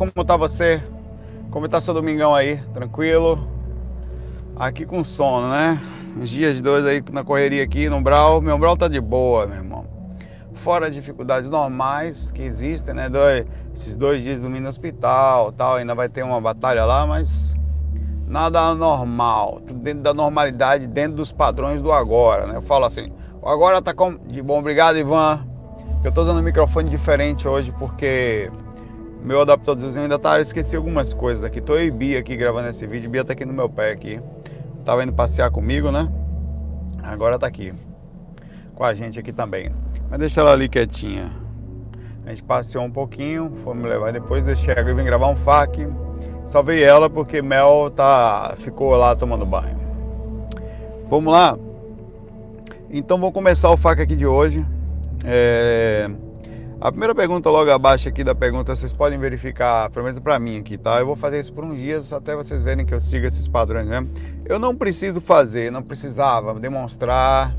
como tá você? Como tá seu domingão aí? Tranquilo? Aqui com sono, né? Uns dias dois aí na correria aqui no Brau. Meu Brau tá de boa, meu irmão. Fora as dificuldades normais que existem, né? Dois, esses dois dias dormindo no hospital tal, ainda vai ter uma batalha lá, mas nada anormal. Tudo dentro da normalidade, dentro dos padrões do agora, né? Eu falo assim, o agora tá com... de bom. Obrigado, Ivan. Eu tô usando um microfone diferente hoje porque meu adaptadorzinho ainda tá, eu esqueci algumas coisas aqui. Tô e Bia aqui gravando esse vídeo. Bia tá aqui no meu pé aqui. Tava indo passear comigo, né? Agora tá aqui. Com a gente aqui também. Mas deixa ela ali quietinha. A gente passeou um pouquinho, fomos levar depois, deixei ela e vim gravar um FAQ. Salvei ela porque Mel tá, ficou lá tomando banho. Vamos lá? Então vou começar o FAQ aqui de hoje. É... A primeira pergunta logo abaixo aqui da pergunta, vocês podem verificar, pelo menos para mim aqui, tá? Eu vou fazer isso por uns dias até vocês verem que eu sigo esses padrões, né? Eu não preciso fazer, não precisava demonstrar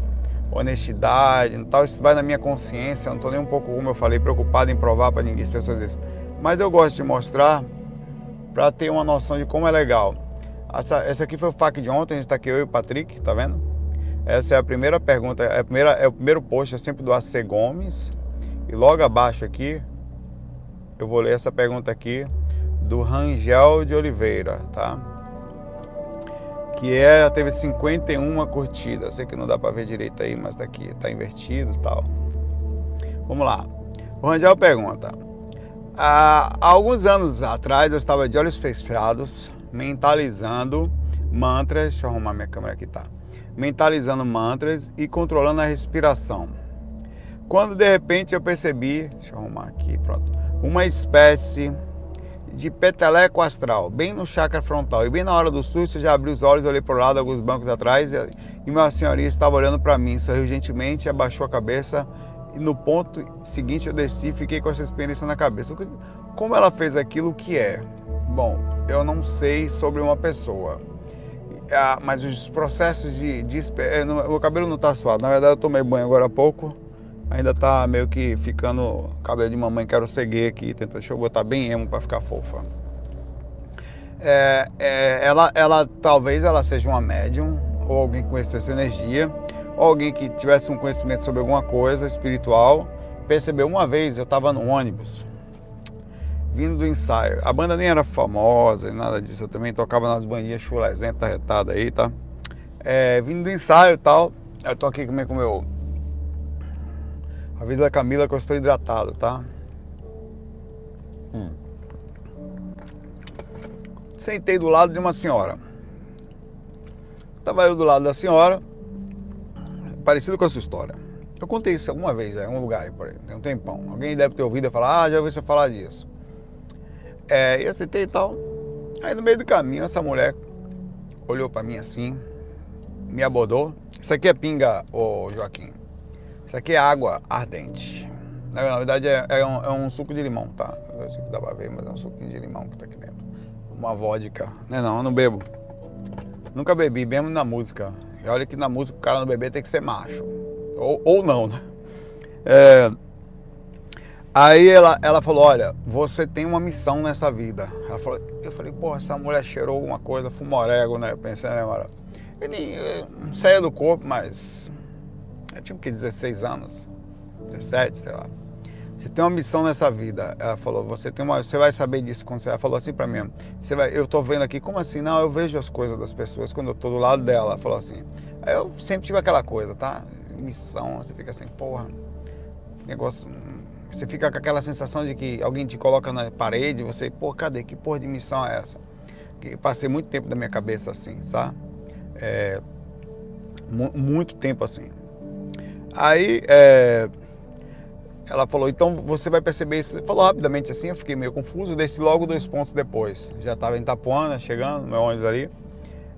honestidade, tal, isso vai na minha consciência, eu não tô nem um pouco, como eu falei, preocupado em provar para ninguém, as pessoas isso. Mas eu gosto de mostrar para ter uma noção de como é legal. Essa, essa aqui foi o FAQ de ontem, a gente tá aqui eu e o Patrick, tá vendo? Essa é a primeira pergunta, é, a primeira, é o primeiro post, é sempre do AC Gomes. E logo abaixo aqui, eu vou ler essa pergunta aqui do Rangel de Oliveira, tá? Que é, teve 51 curtidas. Sei que não dá para ver direito aí, mas tá aqui, tá invertido e tal. Vamos lá. O Rangel pergunta: Há alguns anos atrás eu estava de olhos fechados, mentalizando mantras. Deixa eu arrumar minha câmera aqui, tá? Mentalizando mantras e controlando a respiração quando de repente eu percebi, deixa eu arrumar aqui, pronto, uma espécie de peteleco astral, bem no chakra frontal. E bem na hora do susto, eu já abri os olhos, olhei para o lado, alguns bancos atrás, e uma senhoria estava olhando para mim, sorriu gentilmente, abaixou a cabeça. E no ponto seguinte eu desci e fiquei com essa experiência na cabeça. Como ela fez aquilo, o que é? Bom, eu não sei sobre uma pessoa. Ah, mas os processos de, de, meu cabelo não está suado. Na verdade, eu tomei banho agora há pouco ainda tá meio que ficando cabelo de mamãe, quero seguir aqui, tenta, deixa eu botar bem emo para ficar fofa. É, é, ela, ela talvez ela seja uma médium ou alguém que conhecesse energia, ou alguém que tivesse um conhecimento sobre alguma coisa espiritual. Percebeu uma vez, eu estava no ônibus, vindo do ensaio. A banda nem era famosa, nada disso. Eu também tocava nas bandinhas chulezentas, retadas aí, tá? É, vindo do ensaio e tal, eu tô aqui com meu Avisa a Camila que eu estou hidratado, tá? Hum. Sentei do lado de uma senhora. Estava eu do lado da senhora, parecido com a sua história. Eu contei isso alguma vez, em algum lugar por aí, tem um tempão. Alguém deve ter ouvido e falar, ah, já ouvi você falar disso. É, eu sentei e tal. Aí no meio do caminho, essa mulher olhou para mim assim, me abordou. Isso aqui é pinga, ô Joaquim. Isso aqui é água ardente. Na verdade é, é, um, é um, suco de limão, tá? Não sei se dá pra ver, mas é um suquinho de limão que tá aqui dentro. Uma vodka. Não é não, eu não bebo. Nunca bebi, mesmo na música. E olha que na música o cara não beber tem que ser macho. Ou, ou não, né? É... Aí ela, ela falou, olha, você tem uma missão nessa vida. Ela falou, eu falei, pô, essa mulher cheirou alguma coisa, fumorego, né? Eu pensei, né? Eu saia do corpo, mas eu tinha que 16 anos, 17, sei lá. Você tem uma missão nessa vida. Ela falou, você tem uma, você vai saber disso quando você ela falou assim para mim. Você vai, eu tô vendo aqui, como assim? Não, eu vejo as coisas das pessoas quando eu tô do lado dela. Ela falou assim. Aí eu sempre tive aquela coisa, tá? Missão, você fica assim, porra, negócio. Você fica com aquela sensação de que alguém te coloca na parede, você, pô, cadê? Que porra de missão é essa? Que passei muito tempo da minha cabeça assim, sabe? É, muito tempo assim. Aí é, ela falou, então você vai perceber isso. Falou rapidamente assim, eu fiquei meio confuso, desci logo dois pontos depois. Já estava em Tapuana, chegando, meu ônibus ali.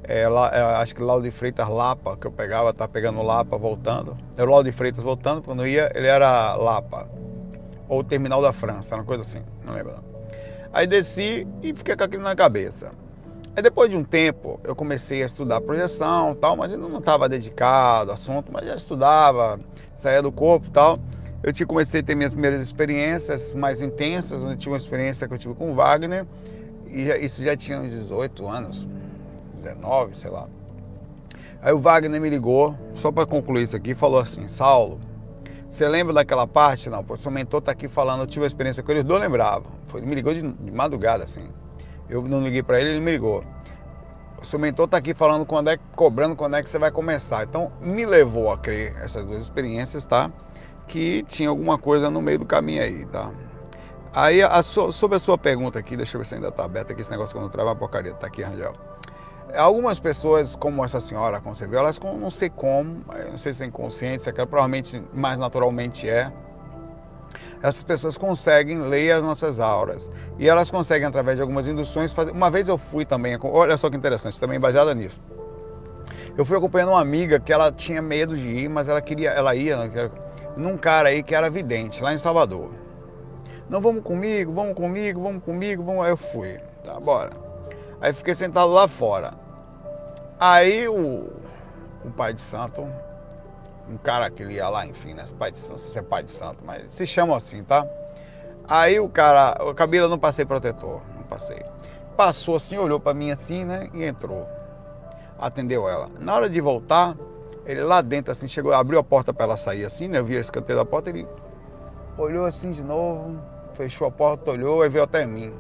É, lá, é, acho que Laudo de Freitas Lapa, que eu pegava, tá pegando Lapa voltando. Era o Laudo de Freitas voltando, quando ia, ele era Lapa. Ou Terminal da França, uma coisa assim, não lembro. Aí desci e fiquei com aquilo na cabeça. Aí depois de um tempo eu comecei a estudar projeção tal, mas eu não estava dedicado ao assunto, mas já estudava, saía do corpo tal. eu tinha, comecei a ter minhas primeiras experiências mais intensas, onde tive uma experiência que eu tive com o Wagner, e já, isso já tinha uns 18 anos, 19, sei lá. Aí o Wagner me ligou, só para concluir isso aqui, falou assim: Saulo, você lembra daquela parte? Não, pô, seu mentor tá aqui falando, eu tive uma experiência com ele, eu não lembrava. Foi, ele me ligou de, de madrugada, assim. Eu não liguei para ele, ele me ligou. O seu mentor tá aqui falando quando é, cobrando quando é que você vai começar. Então, me levou a crer essas duas experiências, tá? que tinha alguma coisa no meio do caminho aí, tá? Aí, a sobre a sua pergunta aqui, deixa eu ver se ainda tá aberta aqui, esse negócio quando trava a porcaria, tá aqui, Rangel. Algumas pessoas, como essa senhora, como você viu, elas não sei como, não sei se é inconsciente, se é que provavelmente mais naturalmente é, essas pessoas conseguem ler as nossas auras. E elas conseguem, através de algumas induções, fazer. Uma vez eu fui também, olha só que interessante, também baseada nisso. Eu fui acompanhando uma amiga que ela tinha medo de ir, mas ela queria, ela ia, num cara aí que era vidente, lá em Salvador. Não, vamos comigo, vamos comigo, vamos comigo, vamos. Aí eu fui, tá, bora. Aí fiquei sentado lá fora. Aí o, o pai de santo, um cara que ele ia lá, enfim, né? Pai de santo, se é pai de santo, mas se chama assim, tá? Aí o cara, a cabelo não passei protetor, não passei. Passou assim, olhou para mim assim, né? E entrou. Atendeu ela. Na hora de voltar, ele lá dentro, assim, chegou, abriu a porta para ela sair assim, né? Eu vi esse canteiro da porta, ele olhou assim de novo, fechou a porta, olhou e veio até mim.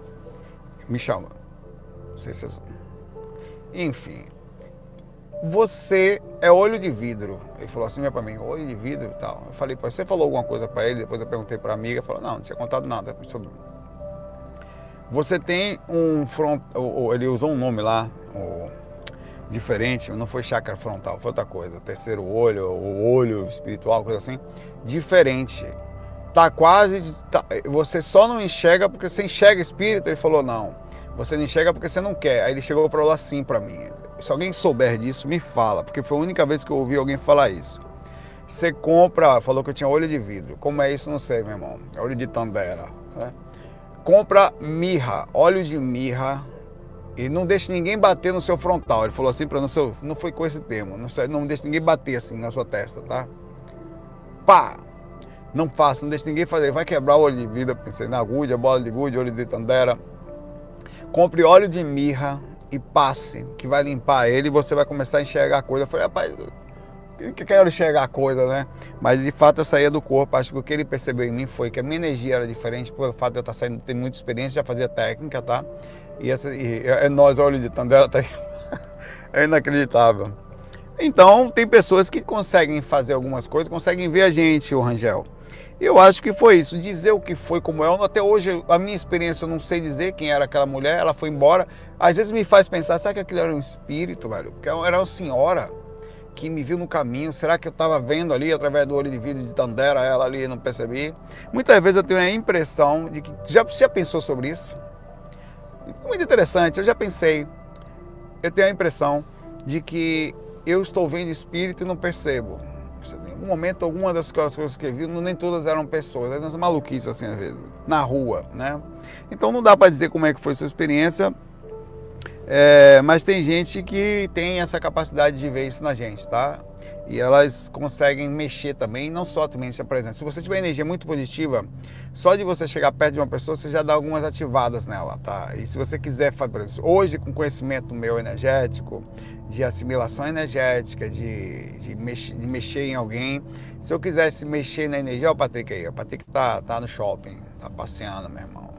Me chamou. Não sei se Enfim. Você é olho de vidro. Ele falou assim para mim, olho de vidro e tal. Eu falei, você falou alguma coisa para ele? Depois eu perguntei para a amiga, falou, não, não tinha contado nada sobre Você tem um front, ele usou um nome lá, diferente, não foi chácara frontal, foi outra coisa, terceiro olho, o olho espiritual, coisa assim, diferente. Tá quase, tá, você só não enxerga porque você enxerga espírito, ele falou não. Você não enxerga porque você não quer. Aí ele chegou para falar assim para mim. Se alguém souber disso, me fala, porque foi a única vez que eu ouvi alguém falar isso. Você compra, falou que eu tinha olho de vidro. Como é isso? Não sei, meu irmão. É olho de tandera. Né? Compra mirra, óleo de mirra, e não deixe ninguém bater no seu frontal. Ele falou assim para não seu, não foi com esse termo, não, não deixe ninguém bater assim na sua testa, tá? Pá! Não faça, não deixe ninguém fazer, vai quebrar o olho de vida, pensei na agulha, bola de gude, olho de tandera. Compre óleo de mirra e passe, que vai limpar ele e você vai começar a enxergar a coisa. Eu falei, rapaz, que quero enxergar a coisa, né? Mas de fato eu saía do corpo. Acho que o que ele percebeu em mim foi que a minha energia era diferente, pelo fato de eu estar saindo, ter muita experiência, já fazia técnica, tá? E, essa, e é nós, olho de Tandera, tá é inacreditável. Então, tem pessoas que conseguem fazer algumas coisas, conseguem ver a gente, o Rangel. Eu acho que foi isso. Dizer o que foi, como é. Até hoje, a minha experiência, eu não sei dizer quem era aquela mulher. Ela foi embora. Às vezes me faz pensar, será que aquilo era um espírito, velho? Porque era uma senhora que me viu no caminho. Será que eu estava vendo ali, através do olho de vidro de Tandera, ela ali não percebi? Muitas vezes eu tenho a impressão de que... Já, já pensou sobre isso? Muito interessante, eu já pensei. Eu tenho a impressão de que eu estou vendo espírito e não percebo. Algum momento, alguma das coisas que eu vi, nem todas eram pessoas, eram maluquices assim às vezes, na rua, né? Então não dá para dizer como é que foi sua experiência, é, mas tem gente que tem essa capacidade de ver isso na gente, tá? E elas conseguem mexer também, não só também, por exemplo, se você tiver energia muito positiva, só de você chegar perto de uma pessoa, você já dá algumas ativadas nela, tá? E se você quiser fazer hoje com conhecimento meu energético, de assimilação energética, de, de, mexer, de mexer em alguém, se eu quisesse mexer na energia, o Patrick aí, o Patrick tá, tá no shopping, tá passeando, meu irmão.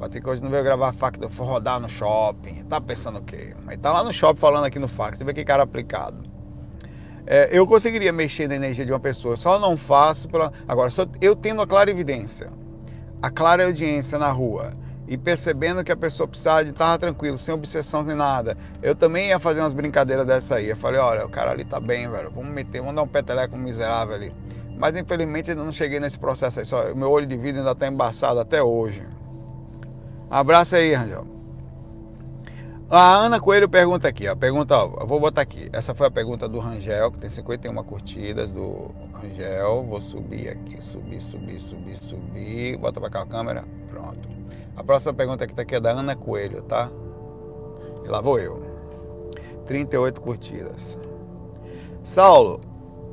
Patrick hoje não veio gravar fac, foi rodar no shopping, tá pensando o quê? Mas tá lá no shopping falando aqui no fac, você vê que cara aplicado. É, eu conseguiria mexer na energia de uma pessoa, só não faço. Agora, eu tendo a clara evidência, a clara audiência na rua e percebendo que a pessoa precisava de estar tranquilo, sem obsessão nem nada, eu também ia fazer umas brincadeiras dessa aí. Eu falei: olha, o cara ali tá bem, velho, vamos meter, vamos dar um peteleco miserável ali. Mas infelizmente ainda não cheguei nesse processo aí, só, meu olho de vida ainda está embaçado até hoje. Um abraço aí, Rangel. A Ana Coelho pergunta aqui, ó. Pergunta, ó, vou botar aqui. Essa foi a pergunta do Rangel, que tem 51 curtidas do Rangel. Vou subir aqui, subir, subir, subir, subir. Bota pra cá a câmera. Pronto. A próxima pergunta aqui tá aqui é da Ana Coelho, tá? E lá vou eu. 38 curtidas. Saulo,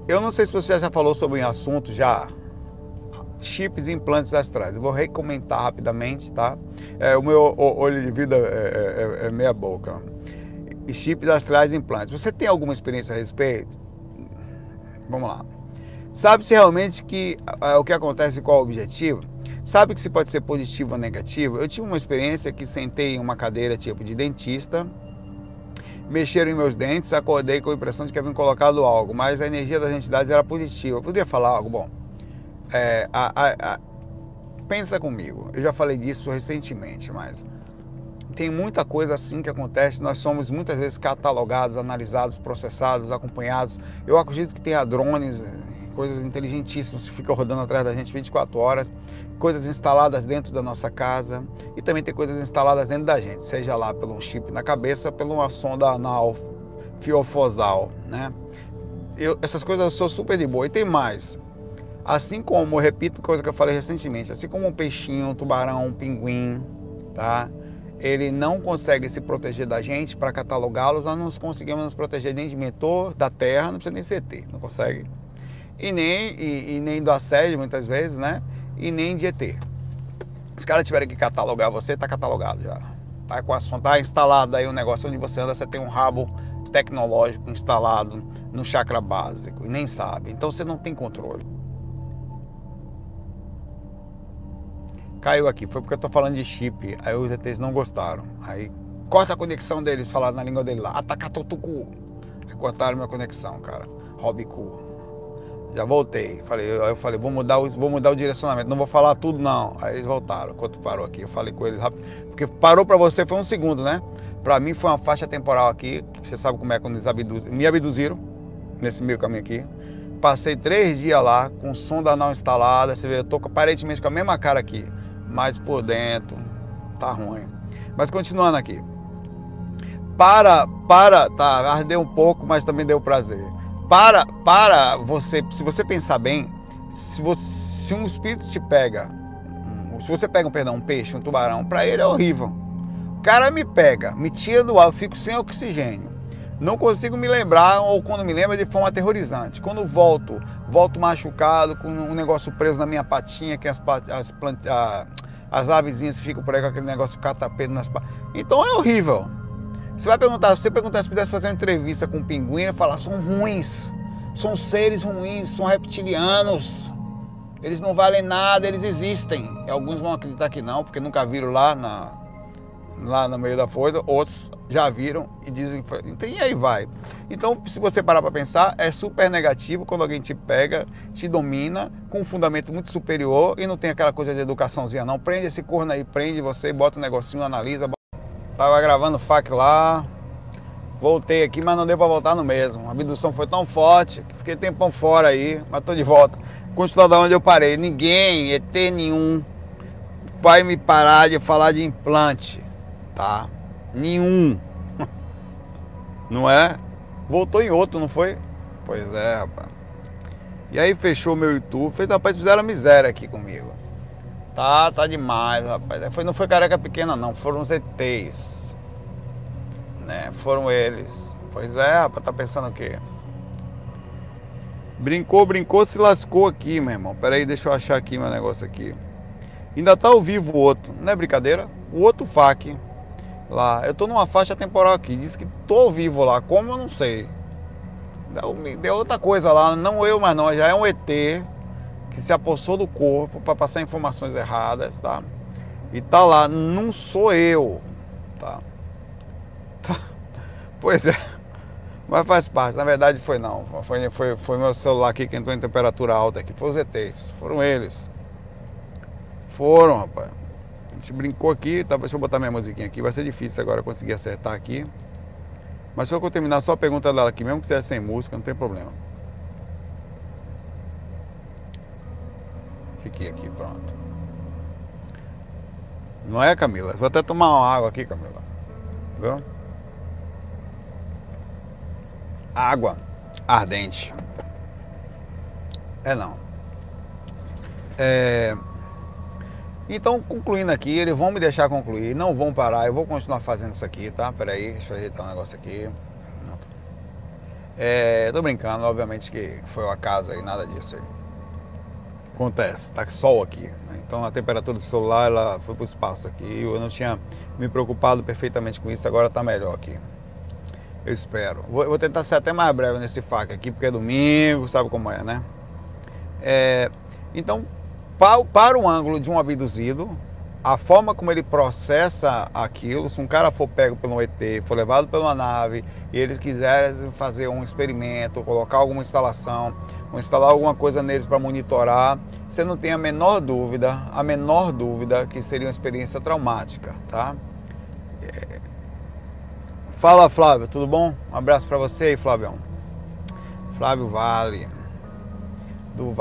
eu não sei se você já falou sobre um assunto já chips e implantes astrais. Eu vou recomentar rapidamente, tá? É, o meu olho de vida é, é, é meia boca. E chips astrais e implantes. Você tem alguma experiência a respeito? Vamos lá. Sabe-se realmente que o que acontece qual o objetivo? Sabe que se pode ser positivo ou negativo? Eu tive uma experiência que sentei em uma cadeira tipo de dentista, mexeram em meus dentes, acordei com a impressão de que haviam colocado algo, mas a energia das entidades era positiva. Eu poderia falar algo bom. É, a, a, a, pensa comigo, eu já falei disso recentemente, mas tem muita coisa assim que acontece. Nós somos muitas vezes catalogados, analisados, processados, acompanhados. Eu acredito que tenha drones, coisas inteligentíssimas que ficam rodando atrás da gente 24 horas, coisas instaladas dentro da nossa casa e também tem coisas instaladas dentro da gente, seja lá pelo chip na cabeça, pela sonda anal fiofosal, né? Eu, essas coisas eu sou super de boa. E tem mais. Assim como, repito coisa que eu falei recentemente, assim como um peixinho, um tubarão, um pinguim, tá? Ele não consegue se proteger da gente para catalogá-los, nós não conseguimos nos proteger nem de mentor, da terra, não precisa nem CT, não consegue e nem, e, e nem do assédio muitas vezes, né? E nem de ET. Se os caras tiverem que catalogar você, tá catalogado já. Tá com a tá instalado aí um negócio onde você anda, você tem um rabo tecnológico instalado no chakra básico e nem sabe. Então você não tem controle. Caiu aqui, foi porque eu tô falando de chip, aí os ETs não gostaram. Aí corta a conexão deles, falaram na língua dele lá, atacatotucu. Aí cortaram minha conexão, cara. Cool. Já voltei. Falei, eu falei, vou mudar, o, vou mudar o direcionamento. Não vou falar tudo, não. Aí eles voltaram. Enquanto parou aqui, eu falei com eles rápido. Porque parou para você foi um segundo, né? Para mim foi uma faixa temporal aqui. Você sabe como é quando eles abduz... me abduziram nesse meio caminho aqui. Passei três dias lá com som da anal instalada. Você vê, eu tô aparentemente com a mesma cara aqui. Mas por dentro tá ruim. Mas continuando aqui. Para, para, tá, ardeu um pouco, mas também deu prazer para, para você, se você pensar bem, se, você, se um espírito te pega, se você pega um, perdão, um peixe, um tubarão, para ele é horrível. O cara me pega, me tira do ar, eu fico sem oxigênio. Não consigo me lembrar, ou quando me lembro, de forma aterrorizante. Quando volto, volto machucado, com um negócio preso na minha patinha, que as, as, plant, as avezinhas ficam por aí com aquele negócio catapedo nas patas. Então é horrível. Você vai perguntar, se você perguntar se pudesse fazer uma entrevista com um pinguim, ele falar, são ruins, são seres ruins, são reptilianos. Eles não valem nada, eles existem. Alguns vão acreditar que não, porque nunca viram lá, na, lá no meio da coisa, outros já viram e dizem então, e aí vai. Então, se você parar para pensar, é super negativo quando alguém te pega, te domina com um fundamento muito superior e não tem aquela coisa de educaçãozinha não. Prende esse corno aí, prende você, bota um negocinho, analisa, Tava gravando FAC lá. Voltei aqui, mas não deu para voltar no mesmo. A abdução foi tão forte que fiquei tempão fora aí, mas tô de volta. Continuar da onde eu parei. Ninguém, ET nenhum, vai me parar de falar de implante, tá? Nenhum. Não é? Voltou em outro, não foi? Pois é, rapaz. E aí fechou meu YouTube. Fez, rapaz, fizeram miséria aqui comigo. Tá, tá demais, rapaz. Foi, não foi careca pequena, não. Foram os ETs. Né? Foram eles. Pois é, rapaz, tá pensando o quê? Brincou, brincou, se lascou aqui, meu irmão. Pera aí, deixa eu achar aqui meu negócio aqui. Ainda tá ao vivo o outro, não é brincadeira? O outro FAC lá. Eu tô numa faixa temporal aqui. Diz que tô vivo lá. Como eu não sei. Deu, deu outra coisa lá. Não eu, mas não. Já é um ET que se apossou do corpo para passar informações erradas, tá? E tá lá, não sou eu, tá? tá? Pois é, mas faz parte. Na verdade foi não, foi, foi, foi meu celular aqui que entrou em temperatura alta aqui, foi os ETs, foram eles. Foram, rapaz. Gente brincou aqui, tá? deixa eu botar minha musiquinha aqui, vai ser difícil agora conseguir acertar aqui. Mas se eu terminar só a pergunta dela aqui, mesmo que seja sem música, não tem problema. Fiquei aqui, pronto. Não é, Camila? Vou até tomar uma água aqui, Camila. Viu? Água ardente. É não. É... Então, concluindo aqui, eles vão me deixar concluir, não vão parar, eu vou continuar fazendo isso aqui, tá? Peraí, deixa eu ajeitar um negócio aqui. É, tô brincando, obviamente que foi uma casa e nada disso aí. acontece, tá sol aqui. Né? Então a temperatura do celular ela foi para o espaço aqui. Eu não tinha me preocupado perfeitamente com isso, agora está melhor aqui. Eu espero. Vou, vou, tentar ser até mais breve nesse fac aqui, porque é domingo, sabe como é, né? É, então, para, o ângulo de um abduzido, a forma como ele processa aquilo, se um cara for pego pelo ET, for levado pela nave e eles quiserem fazer um experimento, colocar alguma instalação, ou instalar alguma coisa neles para monitorar, você não tem a menor dúvida, a menor dúvida que seria uma experiência traumática, tá? Fala Flávio, tudo bom? Um abraço para você aí, Flávio. Flávio Vale do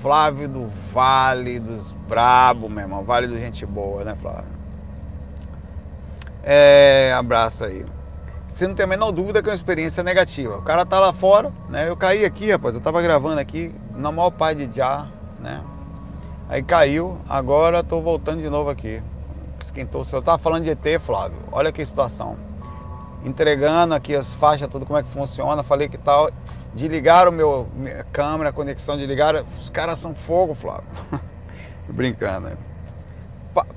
Flávio do Vale dos Brabo, meu irmão. Vale do Gente Boa, né, Flávio? É, abraço aí. Você não tem a menor dúvida que é uma experiência negativa. O cara tá lá fora, né? Eu caí aqui, rapaz. Eu tava gravando aqui na maior pai de já, né? Aí caiu, agora tô voltando de novo aqui. Esquentou. Eu tava falando de ET, Flávio. Olha que situação. Entregando aqui as faixas, tudo como é que funciona. Falei que tal de ligar o meu minha câmera, conexão de ligar. Os caras são fogo, Flávio. Brincando, né?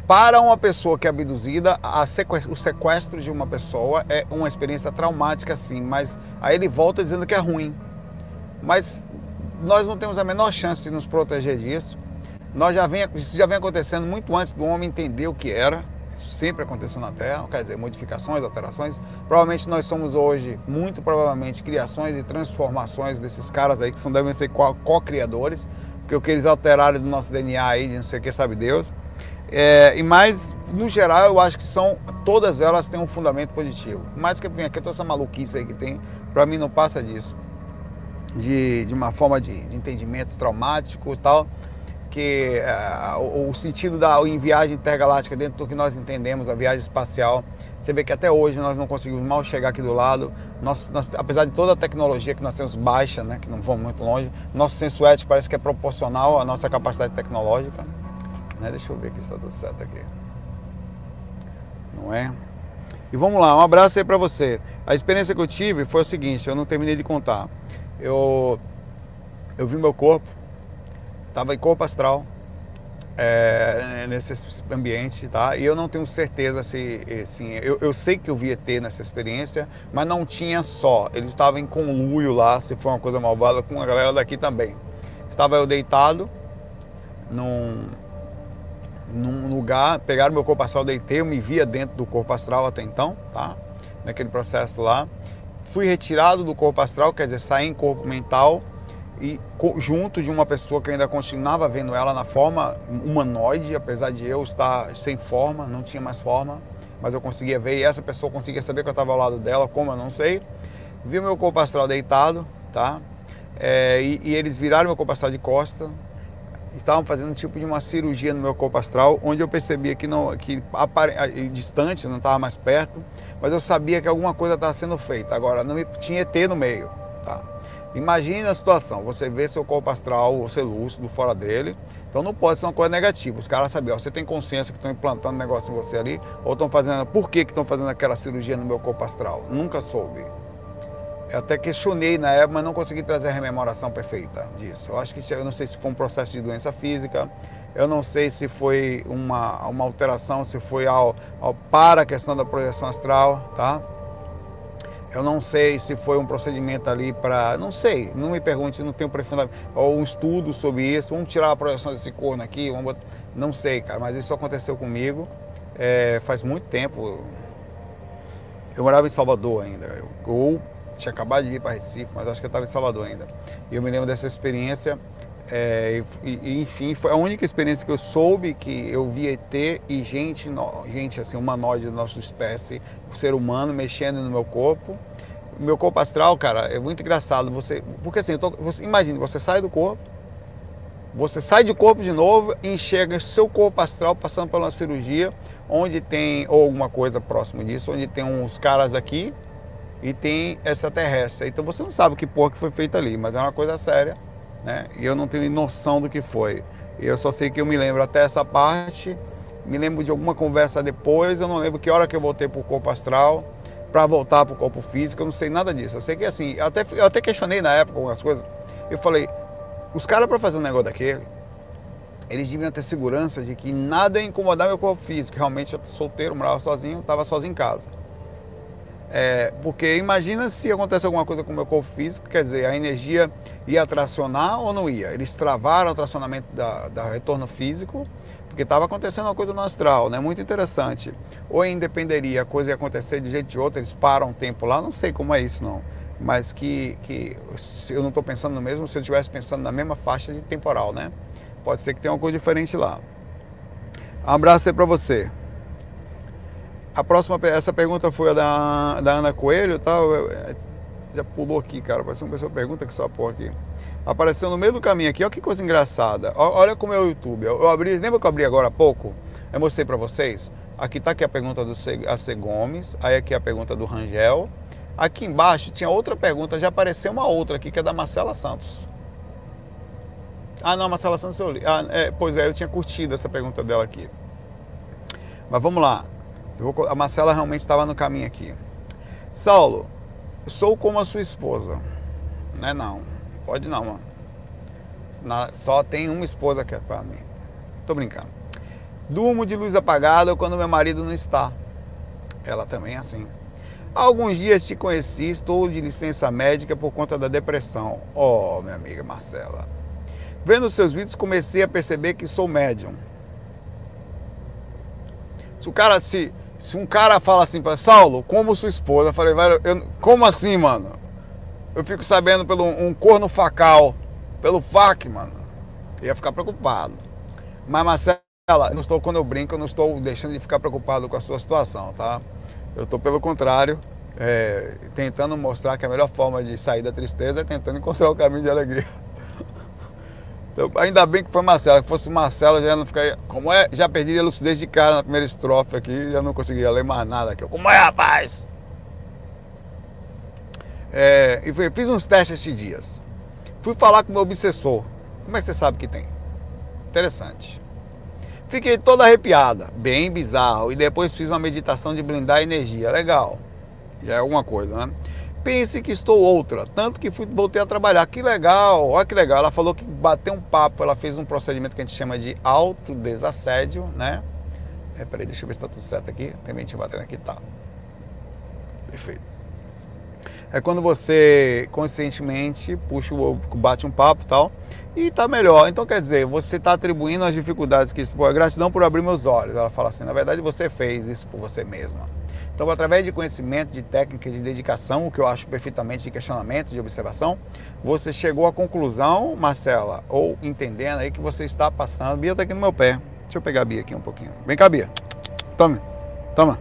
Para uma pessoa que é abduzida, o sequestro de uma pessoa é uma experiência traumática, sim, mas aí ele volta dizendo que é ruim. Mas nós não temos a menor chance de nos proteger disso. Nós já vem, isso já vem acontecendo muito antes do homem entender o que era. Isso sempre aconteceu na Terra, quer dizer, modificações, alterações. Provavelmente nós somos hoje, muito provavelmente, criações e transformações desses caras aí que são, devem ser co-criadores, porque o que eles alteraram do nosso DNA aí, de não sei o que, sabe Deus. É, e mais, no geral, eu acho que são, todas elas têm um fundamento positivo. Mais que vem aqui, toda essa maluquice aí que tem, para mim não passa disso. De, de uma forma de, de entendimento traumático e tal que uh, o, sentido da em viagem intergaláctica, dentro do que nós entendemos, a viagem espacial, você vê que até hoje nós não conseguimos mal chegar aqui do lado. Nós, nós, apesar de toda a tecnologia que nós temos baixa, né, que não vamos muito longe, nosso senso ético parece que é proporcional à nossa capacidade tecnológica. Né? Deixa eu ver aqui se está tudo certo aqui. Não é? E vamos lá, um abraço aí para você. A experiência que eu tive foi o seguinte, eu não terminei de contar. Eu, eu vi meu corpo estava em corpo astral é, nesse ambiente, tá? E eu não tenho certeza se, assim, eu, eu sei que eu vi ET nessa experiência, mas não tinha só. Ele estava em conluio lá, se foi uma coisa malvada, com a galera daqui também. Estava eu deitado num, num lugar, pegaram meu corpo astral, deitei, eu me via dentro do corpo astral até então, tá? Naquele processo lá. Fui retirado do corpo astral, quer dizer, saí em corpo mental e junto de uma pessoa que ainda continuava vendo ela na forma humanoide, apesar de eu estar sem forma, não tinha mais forma, mas eu conseguia ver e essa pessoa conseguia saber que eu estava ao lado dela, como eu não sei. Vi meu corpo astral deitado, tá? É, e, e, eles viraram meu corpo astral de costa, estavam fazendo tipo de uma cirurgia no meu corpo astral, onde eu percebia que não, que distante, não estava mais perto, mas eu sabia que alguma coisa estava sendo feita. Agora não me, tinha ET no meio, tá? Imagine a situação, você vê seu corpo astral, você lúcido fora dele, então não pode ser uma coisa negativa. Os caras sabiam, você tem consciência que estão implantando negócio em você ali, ou estão fazendo, por que estão fazendo aquela cirurgia no meu corpo astral? Nunca soube. Eu até questionei na época, mas não consegui trazer a rememoração perfeita disso. Eu acho que, eu não sei se foi um processo de doença física, eu não sei se foi uma, uma alteração, se foi ao, ao para a questão da projeção astral, tá? Eu não sei se foi um procedimento ali para. Não sei, não me pergunte se não tem um aprofundamento ou um estudo sobre isso. Vamos tirar a projeção desse corno aqui. Vamos... Não sei, cara, mas isso aconteceu comigo é, faz muito tempo. Eu morava em Salvador ainda. Eu, ou tinha acabado de vir para Recife, mas acho que eu estava em Salvador ainda. E eu me lembro dessa experiência. É, e, enfim, foi a única experiência que eu soube que eu vi ET e gente, gente assim, humanoide da nossa espécie, o ser humano mexendo no meu corpo. Meu corpo astral, cara, é muito engraçado. Você, porque assim, tô, você, imagine, você sai do corpo, você sai de corpo de novo e enxerga seu corpo astral passando por uma cirurgia, onde tem, ou alguma coisa próximo disso, onde tem uns caras aqui e tem extraterrestre. Então você não sabe que porra que foi feito ali, mas é uma coisa séria né? E eu não tenho noção do que foi. Eu só sei que eu me lembro até essa parte, me lembro de alguma conversa depois, eu não lembro que hora que eu voltei para o corpo astral, para voltar para o corpo físico, eu não sei nada disso. Eu sei que assim, eu até, eu até questionei na época algumas coisas. Eu falei, os caras para fazer um negócio daquele, eles deviam ter segurança de que nada ia incomodar meu corpo físico. Realmente eu solteiro, morava sozinho, estava sozinho em casa. É, porque imagina se acontece alguma coisa com o meu corpo físico, quer dizer, a energia ia tracionar ou não ia? Eles travaram o tracionamento da, da retorno físico, porque estava acontecendo uma coisa no astral, né? Muito interessante. Ou independeria, a coisa ia acontecer de jeito de outro, eles param um tempo lá, não sei como é isso não. Mas que, que eu não estou pensando no mesmo se eu estivesse pensando na mesma faixa de temporal, né? Pode ser que tenha uma coisa diferente lá. Um abraço aí para você. A próxima, essa pergunta foi a da, da Ana Coelho, tal. Já pulou aqui, cara. Parece uma pessoa pergunta que só pô aqui. Apareceu no meio do caminho aqui. Olha que coisa engraçada. Olha como é o YouTube. Eu abri, lembra que eu abri agora há pouco? Eu mostrei para vocês. Aqui tá aqui a pergunta do AC Gomes. Aí aqui a pergunta do Rangel. Aqui embaixo tinha outra pergunta. Já apareceu uma outra aqui que é da Marcela Santos. Ah, não, Marcela Santos eu li. Ah, é, pois é, eu tinha curtido essa pergunta dela aqui. Mas vamos lá. Vou, a Marcela realmente estava no caminho aqui. Saulo, sou como a sua esposa. Não é não. Pode não, mano. Na, só tem uma esposa que é pra mim. Tô brincando. Durmo de luz apagada quando meu marido não está. Ela também é assim. Há alguns dias te conheci, estou de licença médica por conta da depressão. Oh, minha amiga Marcela. Vendo seus vídeos, comecei a perceber que sou médium. Se o cara se se um cara fala assim para Saulo, como sua esposa, eu falei, velho, eu, como assim, mano? Eu fico sabendo pelo um corno facal, pelo fac, mano. Eu ia ficar preocupado. Mas Marcela, eu não estou quando eu brinco, eu não estou deixando de ficar preocupado com a sua situação, tá? Eu estou pelo contrário, é, tentando mostrar que a melhor forma de sair da tristeza é tentando encontrar o caminho de alegria. Então, ainda bem que foi Marcelo. Se fosse Marcelo, já não ficaria. Como é? Já perderia a lucidez de cara na primeira estrofe aqui, já não conseguiria ler mais nada aqui. Como é, rapaz? É, e fiz uns testes esses dias. Fui falar com meu obsessor. Como é que você sabe que tem? Interessante. Fiquei toda arrepiada, bem bizarro. E depois fiz uma meditação de blindar a energia. Legal. Já é alguma coisa, né? Pense que estou outra. Tanto que fui, voltei a trabalhar. Que legal, olha que legal. Ela falou que bateu um papo, ela fez um procedimento que a gente chama de autodesassédio, né? É, peraí, deixa eu ver se está tudo certo aqui. Tem gente batendo aqui, tá. Perfeito. É quando você conscientemente puxa o bate um papo e tal, e tá melhor. Então quer dizer, você está atribuindo as dificuldades que isso, pô, gratidão por abrir meus olhos. Ela fala assim, na verdade você fez isso por você mesma. Então, através de conhecimento, de técnica, de dedicação, o que eu acho perfeitamente de questionamento, de observação, você chegou à conclusão, Marcela, ou entendendo aí que você está passando. Bia está aqui no meu pé. Deixa eu pegar a Bia aqui um pouquinho. Vem cá, Bia. Tome. Toma.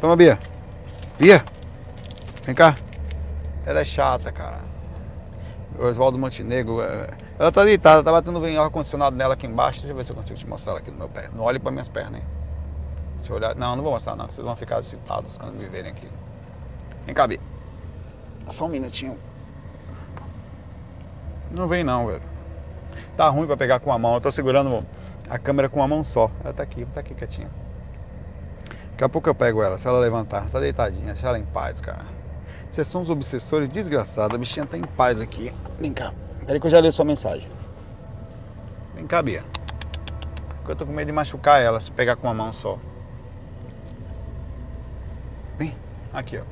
Toma, Bia. Bia. Vem cá. Ela é chata, cara. O Oswaldo Montenegro. É, ela tá deitada, tá batendo o ar-condicionado nela aqui embaixo. Deixa eu ver se eu consigo te mostrar ela aqui no meu pé. Não olhe para minhas pernas, hein? Se olhar. Não, não vou mostrar não, vocês vão ficar excitados quando me verem aqui. Vem cá, Bia. Só um minutinho. Não vem não, velho. Tá ruim pra pegar com a mão. Eu tô segurando a câmera com uma mão só. Ela tá aqui, tá aqui quietinha. Daqui a pouco eu pego ela, se ela levantar. Tá deitadinha, deixa ela em paz, cara. Vocês são os obsessores desgraçados. A bichinha tá em paz aqui. Vem cá. Peraí que eu já li sua mensagem. Vem cá, Bia. Porque eu tô com medo de machucar ela se pegar com uma mão só. Aqui, ó.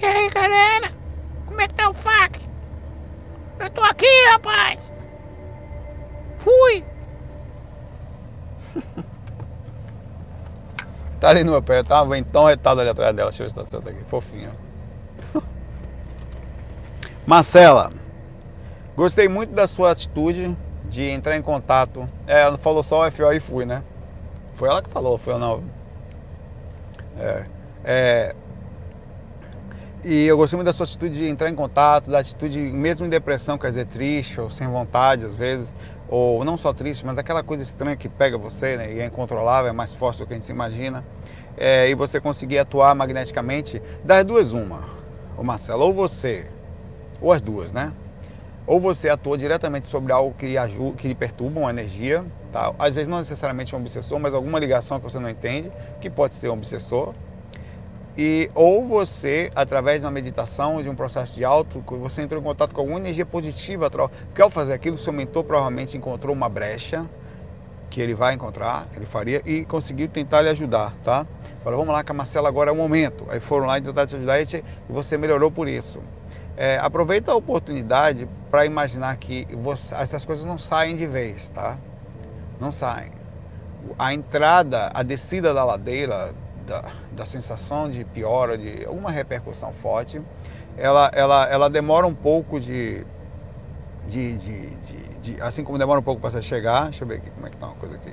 E aí, galera? Como é que tá o FAC? Eu tô aqui, rapaz! Fui! tá ali no meu pé, tá? Vem tão retado ali atrás dela. Deixa eu ver se tá certo aqui. Fofinho. Marcela. Gostei muito da sua atitude de entrar em contato. É, ela falou só o FO e fui, né? Foi ela que falou, foi eu não. É, é, e eu gostei muito da sua atitude de entrar em contato, da atitude, mesmo em depressão, quer dizer, triste ou sem vontade às vezes, ou não só triste, mas aquela coisa estranha que pega você né, e é incontrolável, é mais forte do que a gente se imagina, é, e você conseguir atuar magneticamente, das duas uma, o Marcelo, ou você, ou as duas, né? Ou você atua diretamente sobre algo que lhe, ajuda, que lhe perturba uma energia, tá? às vezes não necessariamente um obsessor, mas alguma ligação que você não entende, que pode ser um obsessor, E, ou você, através de uma meditação, de um processo de auto, você entrou em contato com alguma energia positiva, porque ao fazer aquilo, seu mentor provavelmente encontrou uma brecha que ele vai encontrar, ele faria, e conseguiu tentar lhe ajudar, tá? Falou, vamos lá que a Marcela agora é o momento. Aí foram lá e tentaram te ajudar e você melhorou por isso. É, aproveita a oportunidade para imaginar que você, essas coisas não saem de vez, tá? Não saem. A entrada, a descida da ladeira, da, da sensação de piora, de alguma repercussão forte, ela, ela, ela demora um pouco de, de, de, de, de assim como demora um pouco para você chegar. Deixa eu ver aqui como é que tá uma coisa aqui.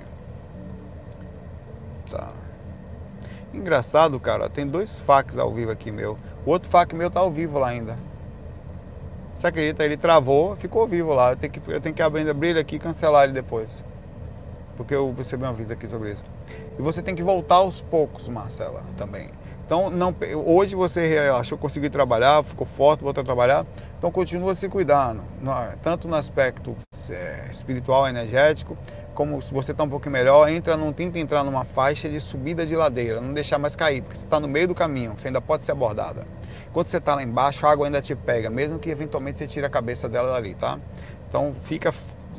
Tá. Engraçado, cara, tem dois facs ao vivo aqui meu. O outro fac meu tá ao vivo lá ainda. Você acredita? Ele travou, ficou vivo lá. Eu tenho que, eu tenho que abrir, abrir ele aqui e cancelar ele depois. Porque eu recebi um aviso aqui sobre isso. E você tem que voltar aos poucos, Marcela, também. Então, não, hoje você achou que conseguiu trabalhar, ficou forte, voltou a trabalhar. Então, continua se cuidando, tanto no aspecto é, espiritual, energético, como se você está um pouco melhor, entra, não tenta entrar numa faixa de subida de ladeira, não deixar mais cair, porque você está no meio do caminho, você ainda pode ser abordada. Quando você está lá embaixo, a água ainda te pega, mesmo que eventualmente você tire a cabeça dela dali, tá? Então fica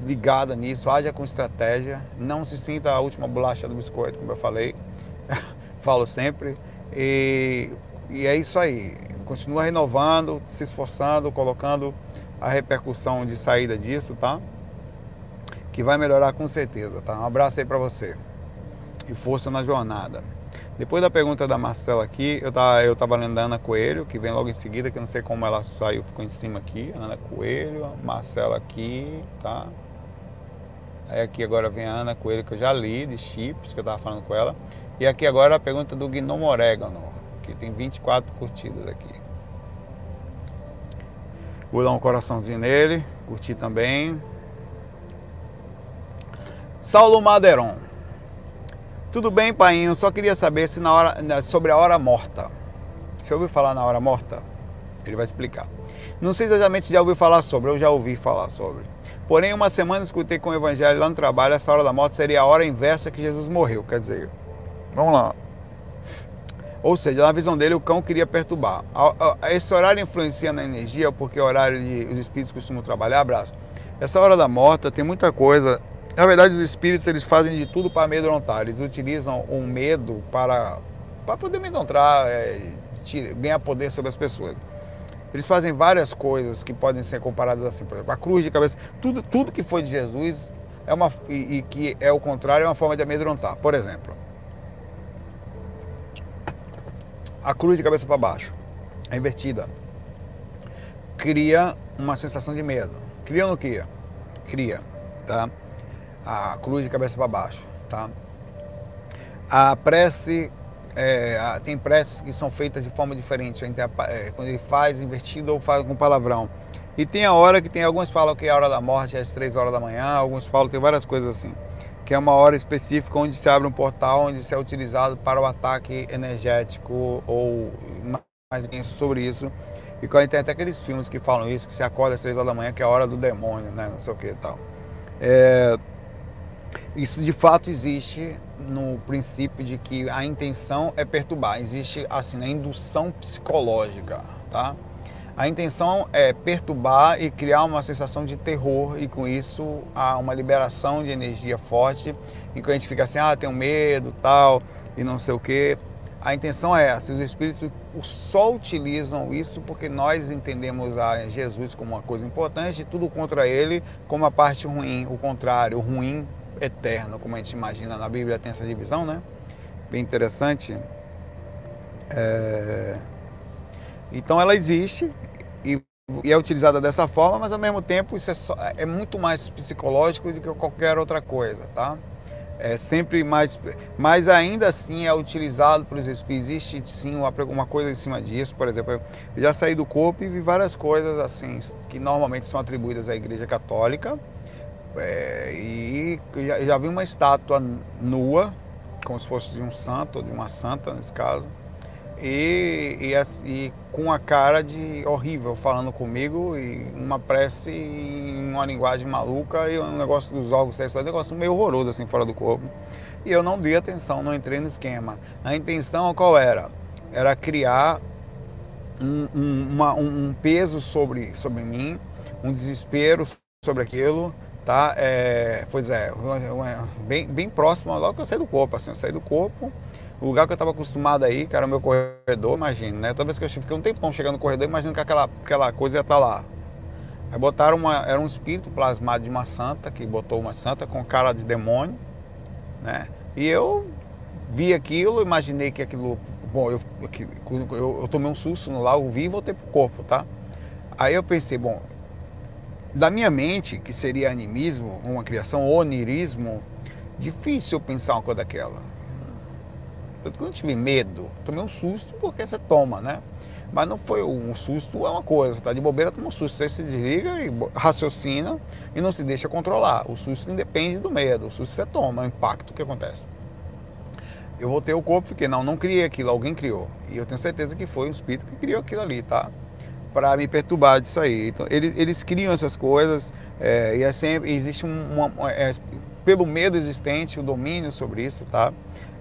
ligada nisso, haja com estratégia, não se sinta a última bolacha do biscoito, como eu falei, falo sempre. E, e é isso aí, continua renovando, se esforçando, colocando a repercussão de saída disso, tá? Que vai melhorar com certeza, tá? Um abraço aí para você e força na jornada. Depois da pergunta da Marcela aqui, eu tava, eu tava lendo a Ana Coelho, que vem logo em seguida, que eu não sei como ela saiu, ficou em cima aqui. Ana Coelho, Marcela aqui, tá? Aí aqui agora vem a Ana Coelho, que eu já li, de chips, que eu tava falando com ela. E aqui agora a pergunta do Gnomo Orégano, que tem 24 curtidas aqui. Vou dar um coraçãozinho nele, curtir também. Saulo Maderon. Tudo bem, pai? só queria saber se na hora, sobre a hora morta. Você ouviu falar na hora morta? Ele vai explicar. Não sei exatamente se já ouviu falar sobre, eu já ouvi falar sobre. Porém, uma semana escutei com o evangelho lá no trabalho, essa hora da morte seria a hora inversa que Jesus morreu. Quer dizer, vamos lá. Ou seja, na visão dele, o cão queria perturbar. Esse horário influencia na energia, porque é o horário de os espíritos costumam trabalhar, abraço. Essa hora da morta tem muita coisa na verdade, os espíritos eles fazem de tudo para amedrontar. Eles utilizam um medo para, para poder amedrontar, é, ganhar poder sobre as pessoas. Eles fazem várias coisas que podem ser comparadas assim. Por exemplo, a cruz de cabeça. Tudo, tudo que foi de Jesus é uma, e, e que é o contrário é uma forma de amedrontar. Por exemplo, a cruz de cabeça para baixo, a invertida, cria uma sensação de medo. Cria ou não cria? Cria, tá? a cruz de cabeça para baixo, tá? A prece, é, a, tem preces que são feitas de forma diferente, é, quando ele faz invertido ou faz com palavrão. E tem a hora que tem, alguns falam que é a hora da morte, é às três horas da manhã, alguns falam, tem várias coisas assim. Que é uma hora específica onde se abre um portal, onde se é utilizado para o ataque energético ou mais sobre isso. E tem até aqueles filmes que falam isso, que se acorda às três horas da manhã, que é a hora do demônio, né? Não sei o que e tal. É, isso de fato existe no princípio de que a intenção é perturbar. Existe assim a indução psicológica, tá? A intenção é perturbar e criar uma sensação de terror e com isso há uma liberação de energia forte e quando a gente fica assim, ah, tenho medo, tal, e não sei o quê. A intenção é essa, os espíritos só utilizam isso porque nós entendemos a Jesus como uma coisa importante e tudo contra ele como a parte ruim, o contrário, o ruim eterno, como a gente imagina na Bíblia, tem essa divisão, né? Bem interessante. É... Então ela existe e, e, é utilizada dessa forma, mas ao mesmo tempo isso é, só, é muito mais psicológico do que qualquer outra coisa, tá? É sempre mais, mas ainda assim é utilizado pelos espíritos. Existe sim uma, uma coisa em cima disso, por exemplo, eu já saí do corpo e vi várias coisas assim que normalmente são atribuídas à Igreja Católica, é, e já, já vi uma estátua nua, como se fosse de um santo, ou de uma santa nesse caso, e, e, e, com a cara de horrível falando comigo e uma prece em uma linguagem maluca e um negócio dos órgãos sexuais, um negócio meio horroroso assim fora do corpo. E eu não dei atenção, não entrei no esquema. A intenção qual era? era criar um, um, uma, um peso sobre, sobre mim, um desespero sobre aquilo, tá? É, pois é, bem, bem próximo logo que eu saí do corpo, assim, eu saí do corpo, o lugar que eu estava acostumado aí, que era o meu corredor, imagina, né? Toda vez que eu fiquei um tempão chegando no corredor, imagino que aquela, aquela coisa ia estar tá lá. Aí botaram uma, era um espírito plasmado de uma santa, que botou uma santa com cara de demônio, né? E eu vi aquilo, imaginei que aquilo Bom, eu, eu, eu tomei um susto no lá, ouvi e voltei pro corpo, tá? Aí eu pensei, bom, da minha mente, que seria animismo, uma criação, onirismo, difícil eu pensar uma coisa daquela. Eu não tive medo, tomei um susto porque você toma, né? Mas não foi um susto, é uma coisa, tá de bobeira, toma um susto, você se desliga e raciocina e não se deixa controlar. O susto independe do medo, o susto você toma, é o impacto que acontece eu voltei ao corpo e fiquei, não, não criei aquilo, alguém criou. E eu tenho certeza que foi o espírito que criou aquilo ali, tá? Para me perturbar disso aí. Então, eles, eles criam essas coisas é, e é sempre, existe uma, uma é, pelo medo existente, o domínio sobre isso, tá?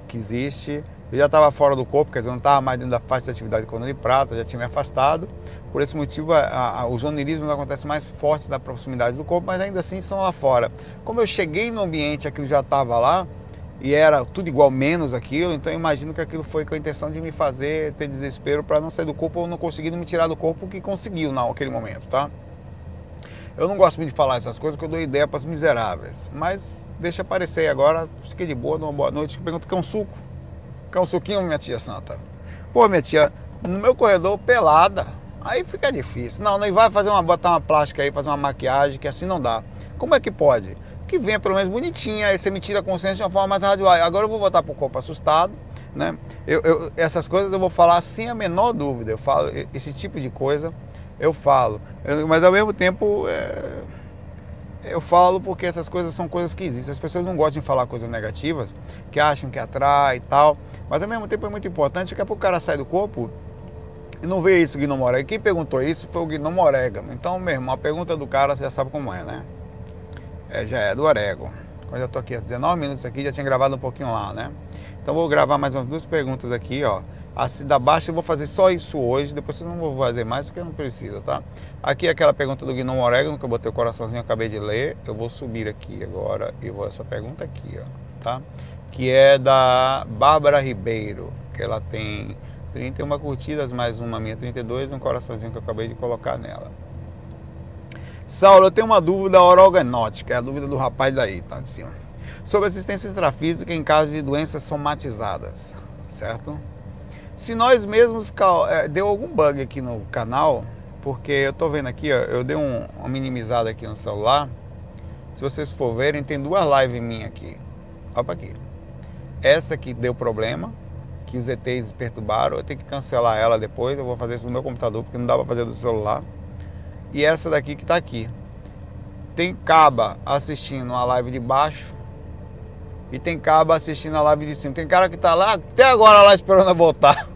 Que existe. Eu já estava fora do corpo, quer dizer, não estava mais dentro da parte da atividade coluna de prata, já tinha me afastado. Por esse motivo, a, a, os onirismos acontecem mais fortes da proximidade do corpo, mas ainda assim são lá fora. Como eu cheguei no ambiente, aquilo já estava lá, e era tudo igual, menos aquilo, então eu imagino que aquilo foi com a intenção de me fazer ter desespero para não sair do corpo ou não conseguir me tirar do corpo, que conseguiu naquele momento, tá? Eu não gosto muito de falar essas coisas, que eu dou ideia para os miseráveis, mas deixa aparecer agora, fiquei de boa, uma boa noite, pergunta, quer um suco? Quer um suquinho, minha tia santa? Pô, minha tia, no meu corredor, pelada, aí fica difícil. Não, nem vai fazer uma, botar uma plástica aí, fazer uma maquiagem, que assim não dá. Como é que pode? que venha pelo menos bonitinha, aí você me tira a consciência de uma forma mais razoável. Agora eu vou voltar para o corpo assustado, né? Eu, eu, essas coisas eu vou falar sem a menor dúvida, eu falo esse tipo de coisa, eu falo. Eu, mas ao mesmo tempo, é, eu falo porque essas coisas são coisas que existem. As pessoas não gostam de falar coisas negativas, que acham que atrai e tal, mas ao mesmo tempo é muito importante, daqui a pouco o cara sai do corpo e não vê isso, Guilherme Morega. Quem perguntou isso foi o Guilherme Morega. Então, mesmo, a pergunta do cara você já sabe como é, né? é, já é do Orego. Eu estou aqui há 19 minutos aqui, já tinha gravado um pouquinho lá, né? Então vou gravar mais umas duas perguntas aqui, ó. A da baixa eu vou fazer só isso hoje, depois eu não vou fazer mais porque não precisa, tá? Aqui é aquela pergunta do Gnome Orégano que eu botei o coraçãozinho, acabei de ler. Eu vou subir aqui agora e vou essa pergunta aqui, ó, tá? Que é da Bárbara Ribeiro, que ela tem 31 curtidas, mais uma minha 32 e um coraçãozinho que eu acabei de colocar nela. Saulo, eu tenho uma dúvida orogenótica, é a dúvida do rapaz daí, tá de cima. Sobre assistência extrafísica em caso de doenças somatizadas, certo? Se nós mesmos é, deu algum bug aqui no canal, porque eu tô vendo aqui, ó, eu dei um, uma minimizada aqui no celular. Se vocês for verem, tem duas lives minhas aqui. Pra aqui. Essa aqui deu problema, que os ETs perturbaram, eu tenho que cancelar ela depois, eu vou fazer isso no meu computador, porque não dá pra fazer do celular e essa daqui que está aqui. Tem caba assistindo a live de baixo e tem caba assistindo a live de cima. Tem cara que está lá até agora lá esperando eu voltar.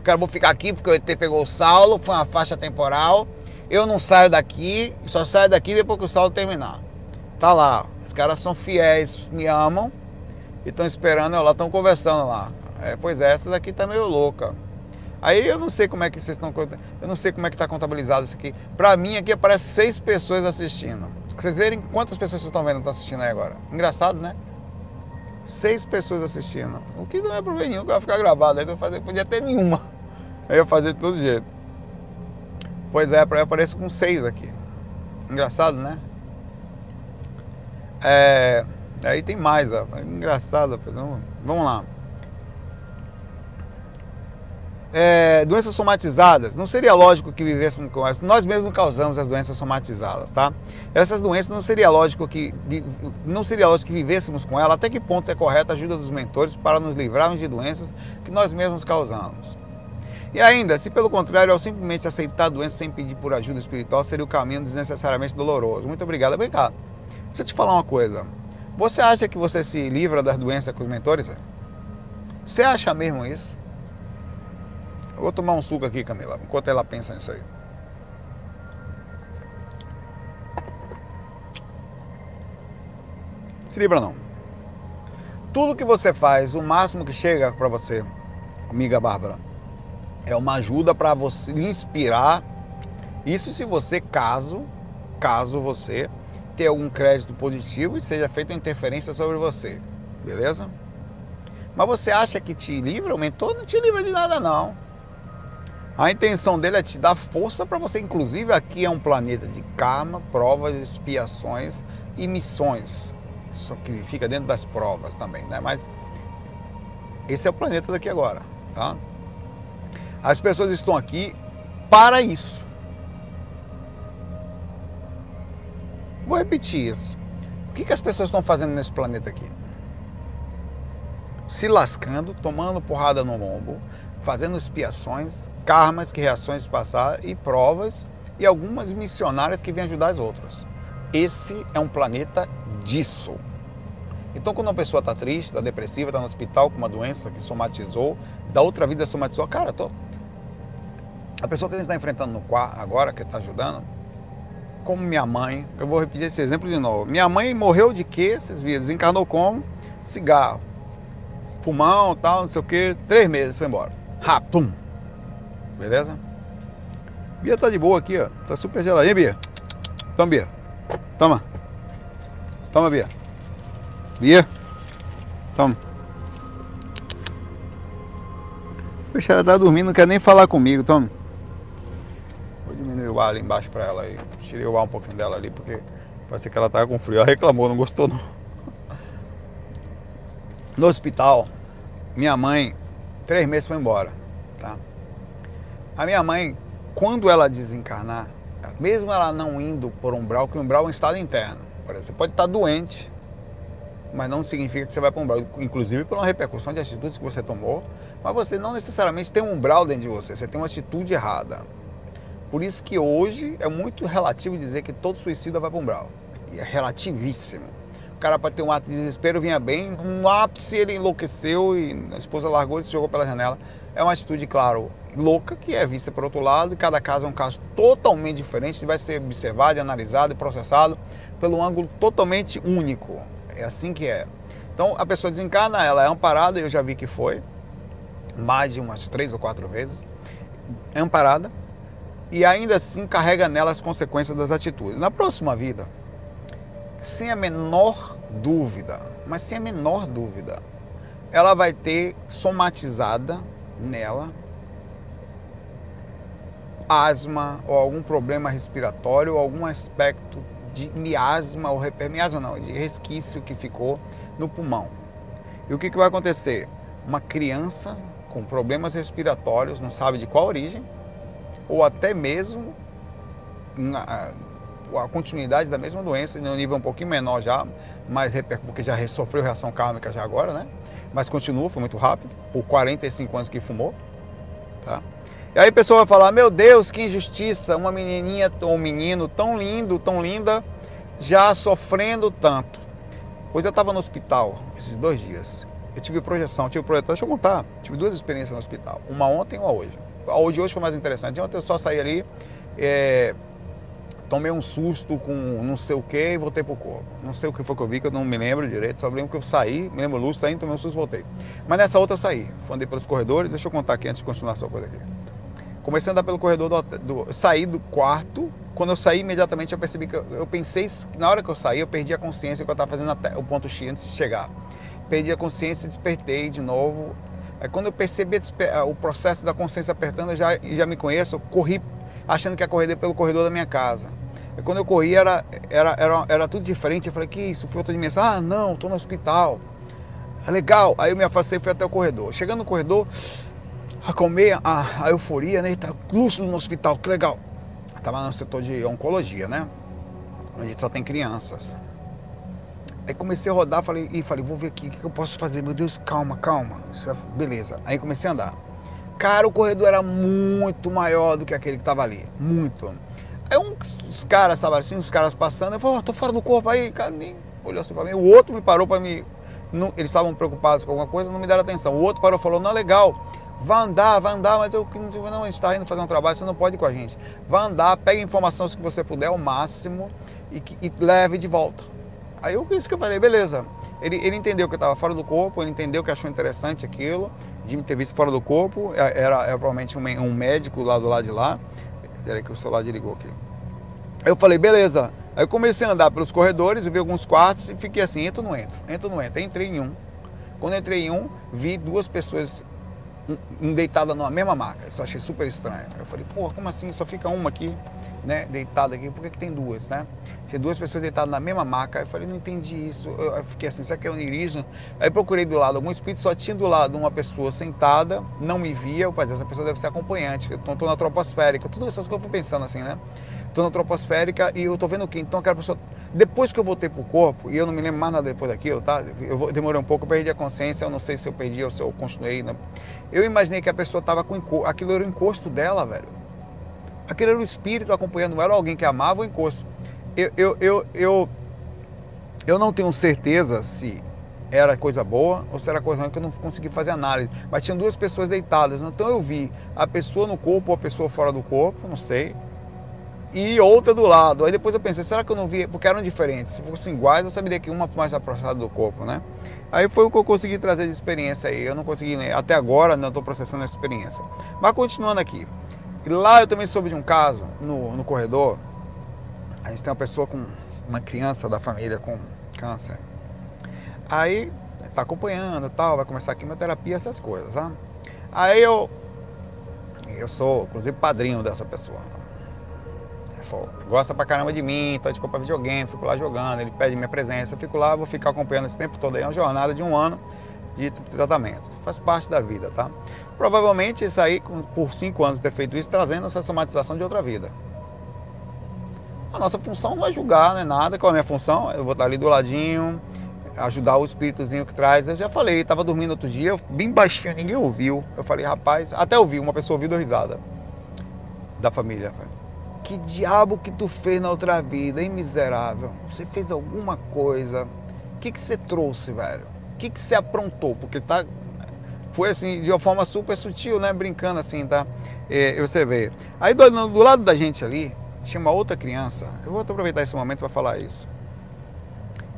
O cara vou ficar aqui porque o ET pegou o Saulo, foi uma faixa temporal. Eu não saio daqui, só saio daqui depois que o Saulo terminar. Tá lá, os caras são fiéis, me amam e estão esperando eu lá, estão conversando lá. É, pois é, essa daqui tá meio louca. Aí eu não sei como é que vocês estão. Eu não sei como é que está contabilizado isso aqui. Para mim aqui aparece seis pessoas assistindo. Vocês verem quantas pessoas vocês estão vendo estão assistindo aí agora. Engraçado, né? Seis pessoas assistindo. O que não é problema nenhum, que vai ficar gravado. Aí eu fazer, podia ter nenhuma. Aí eu fazer de todo jeito. Pois é, aparece com seis aqui. Engraçado, né? É, aí tem mais, ó. Engraçado. Vamos lá. É, doenças somatizadas, não seria lógico que vivêssemos com elas. Nós mesmos causamos as doenças somatizadas, tá? Essas doenças não seria lógico que não seria lógico que vivêssemos com elas. Até que ponto é correta a ajuda dos mentores para nos livrarmos de doenças que nós mesmos causamos? E ainda, se pelo contrário, ao simplesmente aceitar a doença sem pedir por ajuda espiritual, seria o caminho desnecessariamente doloroso. Muito obrigado. Vem cá, deixa eu te falar uma coisa. Você acha que você se livra das doenças com os mentores? Você acha mesmo isso? Eu vou tomar um suco aqui, Camila, enquanto ela pensa nisso aí. Se livra não. Tudo que você faz, o máximo que chega para você, amiga Bárbara, É uma ajuda para você inspirar. Isso se você, caso, caso você tenha algum crédito positivo e seja feita interferência sobre você. Beleza? Mas você acha que te livra? O mentor não te livra de nada, não. A intenção dele é te dar força para você, inclusive aqui é um planeta de karma, provas, expiações e missões. Isso que fica dentro das provas também, né? Mas esse é o planeta daqui agora, tá? As pessoas estão aqui para isso. Vou repetir isso. O que, que as pessoas estão fazendo nesse planeta aqui? Se lascando, tomando porrada no lombo, fazendo expiações, karmas que reações passar e provas e algumas missionárias que vêm ajudar as outras. Esse é um planeta disso. Então, quando uma pessoa está triste, está depressiva, está no hospital com uma doença que somatizou, da outra vida somatizou, cara, tô. A pessoa que a gente está enfrentando no quarto agora, que está ajudando, como minha mãe, eu vou repetir esse exemplo de novo. Minha mãe morreu de quê? Vocês viram? Desencarnou como? Cigarro. Pulmão, tal, não sei o quê. Três meses foi embora. Rapum. Beleza? Bia tá de boa aqui, ó. Tá super geladinha, Bia. Toma, Bia. Toma. Toma, Bia. Bia. Toma. Poxa, ela tá dormindo, não quer nem falar comigo. Toma. Vou diminuir o ar ali embaixo pra ela aí. Tirei o ar um pouquinho dela ali, porque parece que ela tava com frio. Ela reclamou, não gostou não. No hospital, minha mãe três meses foi embora. Tá? A minha mãe, quando ela desencarnar, mesmo ela não indo por umbral, que o umbral é um estado interno. Por exemplo, você pode estar doente, mas não significa que você vai para um umbral, inclusive por uma repercussão de atitudes que você tomou, mas você não necessariamente tem um umbral dentro de você, você tem uma atitude errada. Por isso que hoje é muito relativo dizer que todo suicida vai para um umbral. É relativíssimo cara para ter um ato de desespero vinha bem, um ápice ele enlouqueceu e a esposa largou e se jogou pela janela. É uma atitude, claro, louca, que é vista por outro lado, cada caso é um caso totalmente diferente, vai ser observado, analisado e processado pelo ângulo totalmente único. É assim que é. Então a pessoa desencarna, ela é amparada, eu já vi que foi, mais de umas três ou quatro vezes, é amparada, e ainda assim carrega nela as consequências das atitudes. Na próxima vida, sem a menor dúvida, mas sem a menor dúvida, ela vai ter somatizada nela asma ou algum problema respiratório, ou algum aspecto de miasma ou miasma não, de resquício que ficou no pulmão. E o que, que vai acontecer? Uma criança com problemas respiratórios, não sabe de qual origem, ou até mesmo a continuidade da mesma doença, em um nível um pouquinho menor já, mas porque já sofreu reação kármica já agora, né? Mas continua, foi muito rápido, por 45 anos que fumou, tá? E aí a pessoa vai falar, meu Deus, que injustiça, uma menininha ou um menino tão lindo, tão linda, já sofrendo tanto. Pois eu estava no hospital esses dois dias. Eu tive projeção, tive projeção, deixa eu contar, tive duas experiências no hospital, uma ontem e uma hoje. A de hoje foi mais interessante, ontem eu só saí ali, é, tomei um susto com não sei o que e voltei pro corpo. Não sei o que foi que eu vi, que eu não me lembro direito, só lembro que eu saí, me lembro luz, saí, tomei um susto e voltei. Mas nessa outra eu saí, andei pelos corredores, deixa eu contar aqui antes de continuar a sua coisa aqui. Comecei a andar pelo corredor do, do saí do quarto, quando eu saí imediatamente eu percebi que eu, eu pensei, na hora que eu saí eu perdi a consciência que eu estava fazendo até o ponto X antes de chegar. Perdi a consciência, despertei de novo. Aí quando eu percebi o processo da consciência apertando, já, já me conheço, eu corri achando que ia correr pelo corredor da minha casa. Quando eu corri era, era, era, era tudo diferente. Eu falei, que isso? Foi outra dimensão. Ah, não, estou no hospital. É legal. Aí eu me afastei e fui até o corredor. Chegando no corredor, acalmei a, a euforia, né? Tá lúcido no hospital, que legal. Estava no setor de oncologia, né? Onde só tem crianças. Aí comecei a rodar falei, e falei, vou ver aqui o que eu posso fazer. Meu Deus, calma, calma. É, beleza. Aí comecei a andar. Cara, o corredor era muito maior do que aquele que estava ali. Muito. Aí um, os caras estavam assim, os caras passando, eu falei, oh, tô fora do corpo aí, cara, nem olhou assim pra mim. O outro me parou para mim. Não, eles estavam preocupados com alguma coisa, não me deram atenção. O outro parou e falou, não, legal, vai andar, vai andar, mas eu não, a gente está indo fazer um trabalho, você não pode ir com a gente. Vai andar, pega informações que você puder, o máximo, e, e leve de volta. Aí eu isso que eu falei, beleza. Ele, ele entendeu que eu estava fora do corpo, ele entendeu que achou interessante aquilo, de me ter visto fora do corpo. Era, era provavelmente um, um médico lá do lado de lá. Peraí que o celular desligou aqui. Eu falei, beleza. Aí eu comecei a andar pelos corredores, vi alguns quartos e fiquei assim, entro ou não entro? Entro ou não entro? Entrei em um. Quando entrei em um, vi duas pessoas deitada numa mesma maca. Isso eu achei super estranho. Eu falei, pô, como assim? Só fica uma aqui, né? Deitada aqui. Por que, que tem duas, né? Tinha duas pessoas deitadas na mesma maca. Eu falei, não entendi isso. Eu fiquei assim, será que é onirismo? Aí procurei do lado algum espírito, só tinha do lado uma pessoa sentada, não me via. Eu falei, essa pessoa deve ser acompanhante. Eu tô, na troposférica. Tudo essas coisas eu fui pensando assim, né? Tô na troposférica e eu tô vendo o quê? Então aquela pessoa. Depois que eu voltei pro corpo, e eu não me lembro mais nada depois daquilo, tá? Eu demorei um pouco, eu perdi a consciência, eu não sei se eu perdi ou se eu continuei. Né? Eu imaginei que a pessoa tava com encosto. Aquilo era o encosto dela, velho. Aquilo era o espírito acompanhando ela, alguém que amava o encosto. Eu, eu, eu, eu, eu não tenho certeza se era coisa boa ou se era coisa ruim que eu não consegui fazer análise. Mas tinham duas pessoas deitadas, então eu vi a pessoa no corpo ou a pessoa fora do corpo, não sei e outra do lado. Aí depois eu pensei, será que eu não vi? Porque eram diferentes. Se fossem iguais, eu saberia que uma mais aproximada do corpo, né? Aí foi o que eu consegui trazer de experiência aí. Eu não consegui, até agora, não estou processando a experiência. Mas continuando aqui. Lá eu também soube de um caso no, no corredor. A gente tem uma pessoa com uma criança da família com câncer. Aí tá acompanhando tal, vai começar a quimioterapia, essas coisas, sabe? Aí eu eu sou, inclusive, padrinho dessa pessoa. Gosta pra caramba de mim, então a gente videogame, fico lá jogando, ele pede minha presença, eu fico lá, vou ficar acompanhando esse tempo todo aí, é uma jornada de um ano de tratamento. Faz parte da vida, tá? Provavelmente isso aí, por cinco anos ter feito isso, trazendo essa somatização de outra vida. A nossa função não é julgar, não é nada. Qual é a minha função? Eu vou estar ali do ladinho, ajudar o espíritozinho que traz. Eu já falei, estava dormindo outro dia, bem baixinho, ninguém ouviu. Eu falei, rapaz, até ouvi, uma pessoa ouviu, deu risada da família que diabo que tu fez na outra vida, hein, miserável? Você fez alguma coisa? O que, que você trouxe, velho? O que, que você aprontou? Porque tá. Foi assim, de uma forma super sutil, né? Brincando assim, tá? É, você vê. Aí do, do lado da gente ali, tinha uma outra criança. Eu vou aproveitar esse momento para falar isso.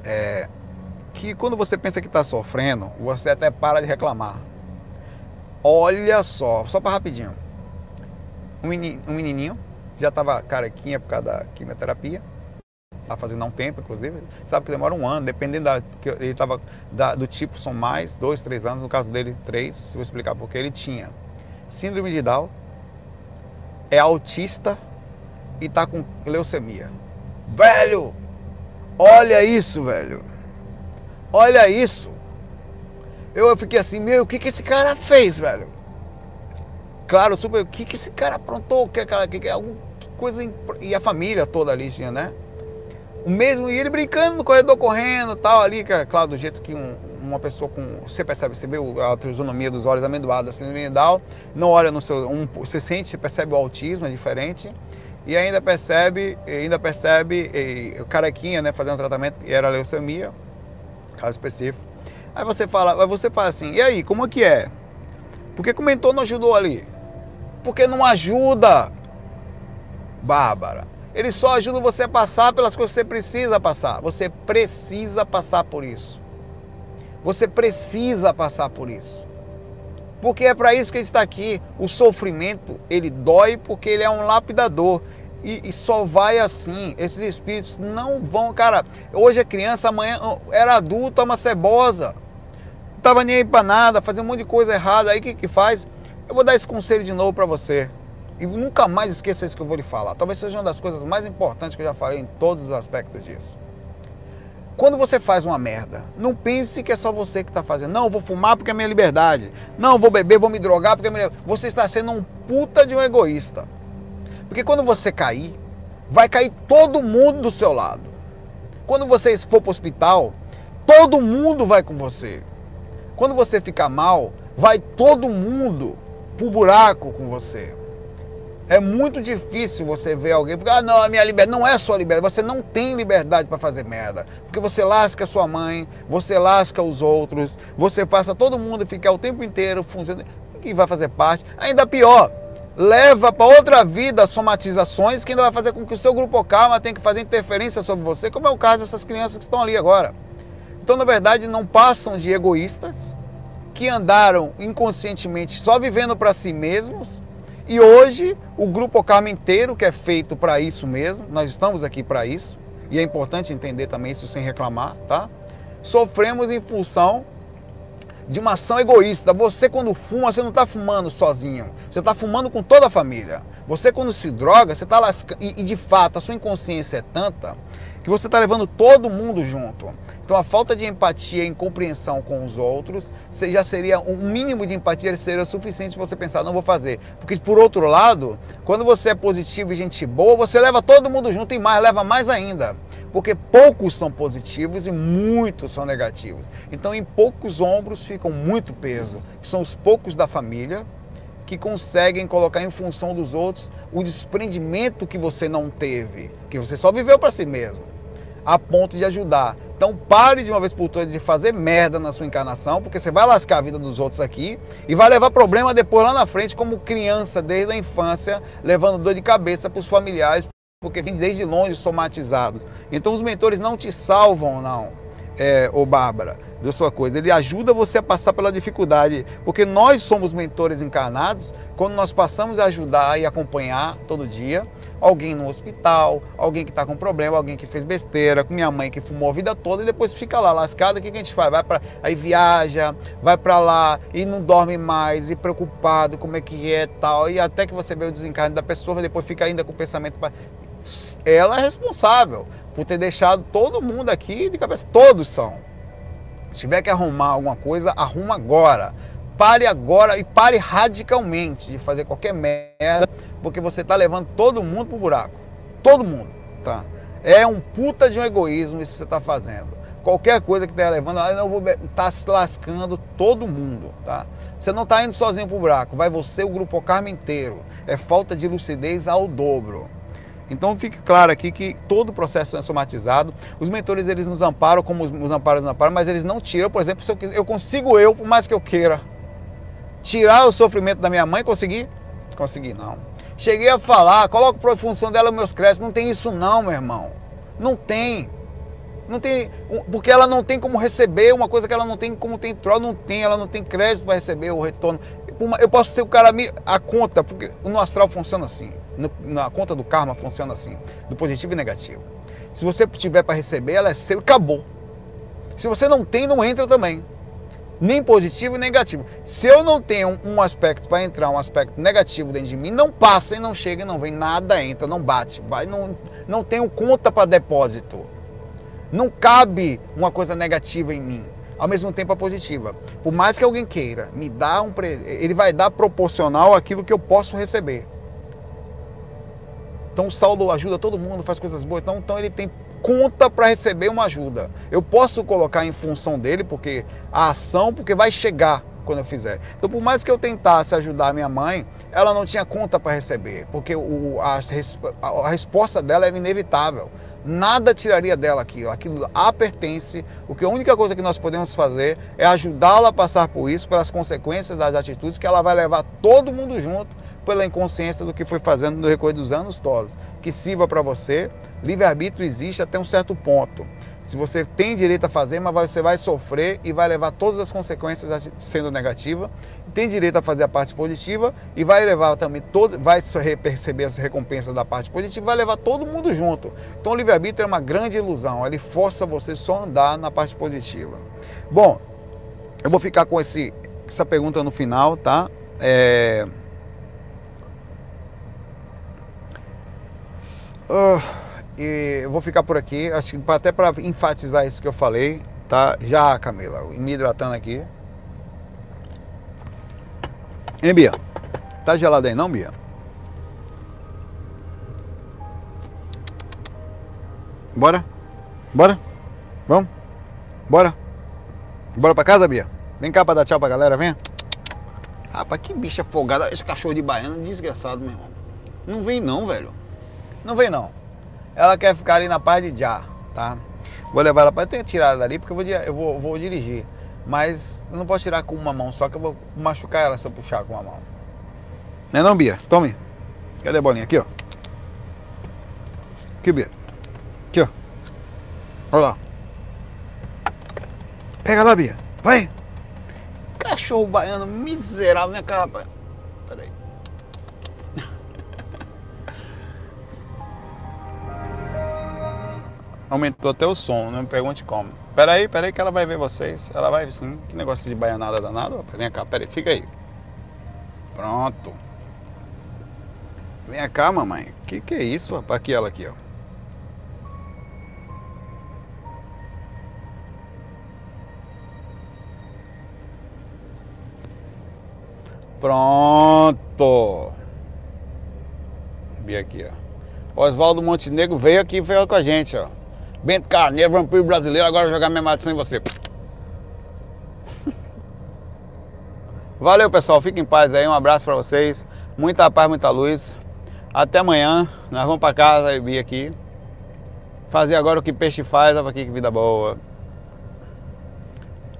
É, que quando você pensa que está sofrendo, você até para de reclamar. Olha só, só para rapidinho. Um, menininho já estava carequinha por causa da quimioterapia. Tá fazendo há um tempo, inclusive. Sabe que demora um ano, dependendo da. Que ele estava do tipo, são mais, dois, três anos. No caso dele, três. Vou explicar porque ele tinha síndrome de Down, é autista e tá com leucemia. Velho! Olha isso, velho! Olha isso! Eu fiquei assim, meu, o que, que esse cara fez, velho? Claro, super. O que, que esse cara aprontou? Que, que, que, algum coisa. E a família toda ali tinha, né? O mesmo, e ele brincando no corredor, correndo tal, ali, que é claro, do jeito que um, uma pessoa com. Você percebe, você vê a trisonomia dos olhos amendoados, assim, não olha no seu. Um, você sente, você percebe o autismo, é diferente. E ainda percebe, ainda percebe o carequinha, né, fazendo tratamento, que era leucemia, caso específico. Aí você fala, você fala assim, e aí, como é que é? Por que comentou não ajudou ali? Porque não ajuda. Bárbara. Ele só ajuda você a passar pelas coisas que você precisa passar. Você precisa passar por isso. Você precisa passar por isso. Porque é para isso que ele está aqui. O sofrimento, ele dói porque ele é um lapidador. E, e, só vai assim. Esses espíritos não vão. Cara, hoje é criança, amanhã era adulto, é uma cebosa. Não tava nem aí para nada, fazia um monte de coisa errada. Aí o que, que faz? Eu vou dar esse conselho de novo para você. E nunca mais esqueça isso que eu vou lhe falar. Talvez seja uma das coisas mais importantes que eu já falei em todos os aspectos disso. Quando você faz uma merda, não pense que é só você que está fazendo. Não, vou fumar porque é minha liberdade. Não, vou beber, vou me drogar porque é minha Você está sendo um puta de um egoísta. Porque quando você cair, vai cair todo mundo do seu lado. Quando você for para o hospital, todo mundo vai com você. Quando você ficar mal, vai todo mundo pro buraco com você. É muito difícil você ver alguém ficar, ah, não, a minha liberdade não é sua liberdade. Você não tem liberdade para fazer merda. Porque você lasca sua mãe, você lasca os outros, você passa todo mundo ficar o tempo inteiro funcionando. que vai fazer parte? Ainda pior, leva para outra vida somatizações que ainda vai fazer com que o seu grupo calma tenha que fazer interferência sobre você, como é o caso dessas crianças que estão ali agora. Então, na verdade, não passam de egoístas que andaram inconscientemente só vivendo para si mesmos. E hoje o grupo Karma inteiro, que é feito para isso mesmo, nós estamos aqui para isso, e é importante entender também isso sem reclamar, tá? Sofremos em função de uma ação egoísta. Você, quando fuma, você não está fumando sozinho. Você está fumando com toda a família. Você, quando se droga, você está lascando. E, e, de fato, a sua inconsciência é tanta que você está levando todo mundo junto. Então, a falta de empatia e compreensão com os outros já seria um mínimo de empatia seria suficiente para você pensar, não vou fazer. Porque, por outro lado, quando você é positivo e gente boa, você leva todo mundo junto e mais, leva mais ainda porque poucos são positivos e muitos são negativos. Então, em poucos ombros ficam muito peso, que são os poucos da família que conseguem colocar em função dos outros o desprendimento que você não teve, que você só viveu para si mesmo, a ponto de ajudar. Então pare de uma vez por todas de fazer merda na sua encarnação, porque você vai lascar a vida dos outros aqui e vai levar problema depois lá na frente, como criança desde a infância, levando dor de cabeça para os familiares, porque vem desde longe somatizados. Então os mentores não te salvam, não, é, ô Bárbara, da sua coisa. Ele ajuda você a passar pela dificuldade, porque nós somos mentores encarnados quando nós passamos a ajudar e acompanhar todo dia alguém no hospital, alguém que está com problema, alguém que fez besteira, com minha mãe que fumou a vida toda e depois fica lá lascada. O que, que a gente faz? Vai para aí viaja, vai para lá e não dorme mais e preocupado como é que é tal e até que você vê o desencarne da pessoa, depois fica ainda com o pensamento ela é responsável por ter deixado todo mundo aqui de cabeça. Todos são. Se tiver que arrumar alguma coisa, arruma agora. Pare agora e pare radicalmente de fazer qualquer merda, porque você está levando todo mundo pro buraco. Todo mundo, tá? É um puta de um egoísmo isso que você está fazendo. Qualquer coisa que esteja levando, eu não vou tá se lascando todo mundo, tá? Você não está indo sozinho pro buraco, vai você o grupo Karma inteiro. É falta de lucidez ao dobro. Então fique claro aqui que todo o processo é somatizado. Os mentores eles nos amparam como os, os amparos nos amparam, mas eles não tiram. Por exemplo, se eu, eu consigo eu, por mais que eu queira, tirar o sofrimento da minha mãe, consegui? Consegui não. Cheguei a falar, coloco para função dela meus créditos. Não tem isso não, meu irmão. Não tem. Não tem, porque ela não tem como receber uma coisa que ela não tem como tem troca, não tem, ela não tem crédito para receber o retorno. Eu posso ser o cara a conta, porque no astral funciona assim na conta do karma funciona assim, do positivo e negativo. Se você tiver para receber, ela é seu e acabou. Se você não tem, não entra também. Nem positivo e negativo. Se eu não tenho um aspecto para entrar, um aspecto negativo dentro de mim, não passa e não chega e não vem nada, entra, não bate, vai, não, não tenho conta para depósito. Não cabe uma coisa negativa em mim ao mesmo tempo a positiva. Por mais que alguém queira me dar um ele vai dar proporcional àquilo que eu posso receber. Então Saulo ajuda todo mundo, faz coisas boas. Então, então ele tem conta para receber uma ajuda. Eu posso colocar em função dele, porque a ação, porque vai chegar quando eu fizer. Então, por mais que eu tentasse ajudar minha mãe, ela não tinha conta para receber, porque o, a, a, resposta dela era inevitável. Nada tiraria dela aquilo, aquilo a pertence. O que a única coisa que nós podemos fazer é ajudá-la a passar por isso, pelas consequências das atitudes que ela vai levar todo mundo junto pela inconsciência do que foi fazendo no recorrer dos anos todos. Que sirva para você. Livre-arbítrio existe até um certo ponto. Se você tem direito a fazer, mas você vai sofrer e vai levar todas as consequências sendo negativa. Tem direito a fazer a parte positiva e vai levar também todo, vai perceber as recompensas da parte positiva, vai levar todo mundo junto. Então o livre-arbítrio é uma grande ilusão, ele força você só andar na parte positiva. Bom, eu vou ficar com esse, essa pergunta no final, tá? É... Uh e eu vou ficar por aqui, acho que até para enfatizar isso que eu falei, tá? Já, Camila, me hidratando aqui. Hein, Bia? Tá gelado aí não, Bia? Bora? Bora? Vamos? Bora? Bora pra casa, Bia? Vem cá pra dar tchau pra galera, vem. Rapaz, que bicha folgada. Esse cachorro de baiano desgraçado, meu irmão. Não vem não, velho. Não vem não. Ela quer ficar ali na parte de já, tá? Vou levar ela para ter tirado dali porque eu vou, eu vou, vou dirigir. Mas não posso tirar com uma mão, só que eu vou machucar ela se eu puxar com uma mão. Não é não, Bia? Tome. Cadê a bolinha? Aqui, ó. Aqui, Bia. Aqui, ó. Olha lá. Pega lá, Bia. Vai. Cachorro baiano miserável, minha capa. Aumentou até o som, não me pergunte como. Peraí, peraí que ela vai ver vocês. Ela vai sim. Que negócio de baianada danado. Vem cá, peraí, fica aí. Pronto. Vem cá, mamãe. Que que é isso, rapaz? Aqui ela aqui, ó. Pronto. Vi aqui, ó. Oswaldo Montenegro veio aqui e veio com a gente, ó. Bento Carneiro, vampiro brasileiro, agora jogar minha maldição em você. Valeu, pessoal. Fiquem em paz aí. Um abraço pra vocês. Muita paz, muita luz. Até amanhã. Nós vamos pra casa vir aqui. Fazer agora o que peixe faz. Olha aqui que vida boa.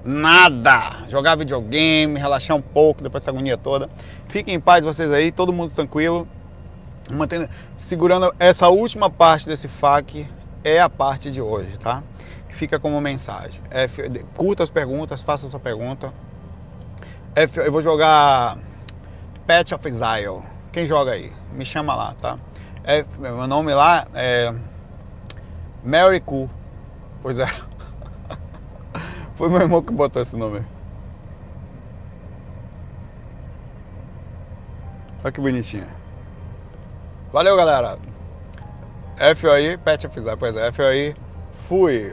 Nada! Jogar videogame, relaxar um pouco depois dessa agonia toda. Fiquem em paz vocês aí, todo mundo tranquilo. Mantendo, segurando essa última parte desse FAQ é a parte de hoje, tá? Fica como mensagem. É, curta as perguntas, faça sua pergunta. É, eu vou jogar Pet of Exile. Quem joga aí? Me chama lá, tá? É, meu nome lá é Mary Cool. Pois é. Foi meu irmão que botou esse nome. Olha que bonitinho. Valeu, galera. F aí, Pet Exile. Pois é, F aí. Fui.